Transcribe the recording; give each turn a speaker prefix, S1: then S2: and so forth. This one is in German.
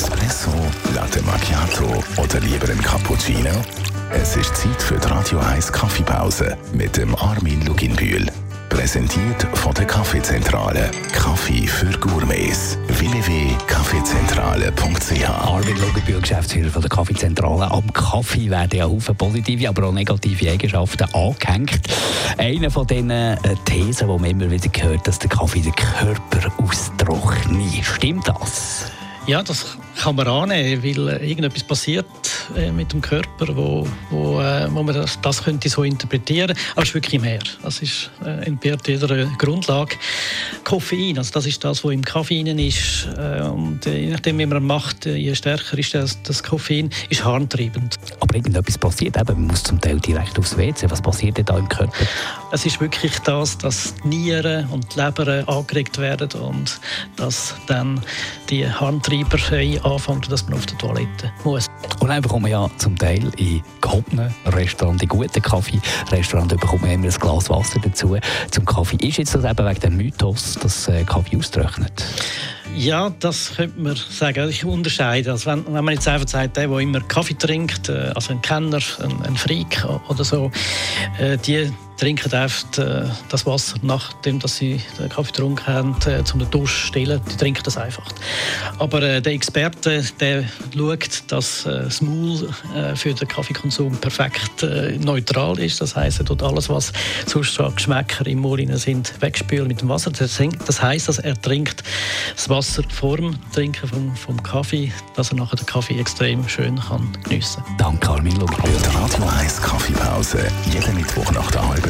S1: Espresso, Latte Macchiato oder lieber ein Cappuccino? Es ist Zeit für die Radio 1 Kaffeepause mit dem Armin Luginbühl. Präsentiert von der Kaffeezentrale. Kaffee für Gourmets. www.kaffeezentrale.ch
S2: Armin Luginbühl, Geschäftsführer von der Kaffeezentrale. Am Kaffee werden ja Haufen positive, aber auch negative Eigenschaften angehängt. Eine von diesen äh, Thesen, die man immer wieder hört, dass der Kaffee den Körper austrocknet. Stimmt das?
S3: Ja, das kann man annehmen, weil äh, irgendetwas passiert äh, mit dem Körper, wo, wo, äh, wo man das, das könnte so interpretieren. Aber es ist wirklich mehr. Das ist entbehrt jeder Grundlage. Koffein, also das ist das, was im Kaffee ist. Und je nachdem, wie man macht, je stärker ist das, das Koffein, ist harntreibend.
S2: Aber irgendetwas passiert eben, man muss zum Teil direkt aufs WC. Was passiert denn da im Körper?
S3: Es ist wirklich das, dass die Nieren und die Leber angeregt werden und dass dann die Harntreiber anfangen, dass man auf die Toilette muss.
S2: Und dann bekommt man ja zum Teil in gehobenen Restaurants, in guten Kaffee-Restaurants, bekommt man immer ein Glas Wasser dazu zum Kaffee. Ist jetzt das eben wegen dem Mythos, dass äh, Kaffee austrocknet?
S3: Ja, das könnte man sagen. Ich unterscheide. Also wenn, wenn man jetzt einfach sagt, der, der immer Kaffee trinkt, äh, also ein Kenner, ein, ein Freak oder so, äh, die trinken einfach äh, das Wasser, nachdem dass sie den Kaffee getrunken haben, äh, zum Dusch stellen. Die trinken das einfach. Aber äh, der Experte, der schaut, dass äh, das Maul äh, für den Kaffeekonsum perfekt äh, neutral ist. Das heißt, er tut alles, was sonst so Geschmäcker im Maul sind, wegspülen mit dem Wasser. Das heißt, dass er trinkt das Wasser vor dem Trinken vom, vom Kaffee, dass er nachher den Kaffee extrem schön kann geniessen kann.
S2: Danke, Armin Luger.
S1: Die Radio 1 Kaffeepause. Jeden Mittwoch nach der halben